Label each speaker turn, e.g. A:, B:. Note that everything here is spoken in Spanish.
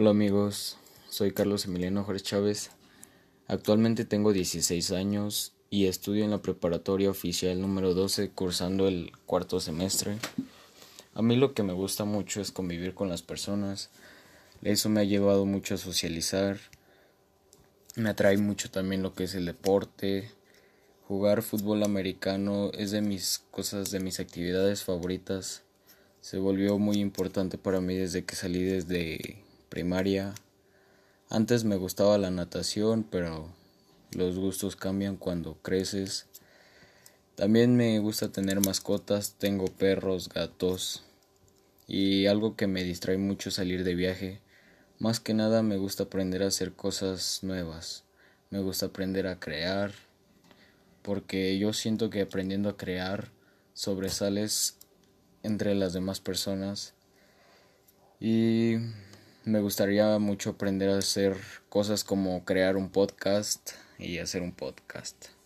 A: Hola amigos, soy Carlos Emiliano Jorge Chávez. Actualmente tengo 16 años y estudio en la preparatoria oficial número 12 cursando el cuarto semestre. A mí lo que me gusta mucho es convivir con las personas. Eso me ha llevado mucho a socializar. Me atrae mucho también lo que es el deporte. Jugar fútbol americano es de mis cosas, de mis actividades favoritas. Se volvió muy importante para mí desde que salí desde primaria. Antes me gustaba la natación, pero los gustos cambian cuando creces. También me gusta tener mascotas, tengo perros, gatos y algo que me distrae mucho salir de viaje. Más que nada me gusta aprender a hacer cosas nuevas. Me gusta aprender a crear porque yo siento que aprendiendo a crear sobresales entre las demás personas y me gustaría mucho aprender a hacer cosas como crear un podcast y hacer un podcast.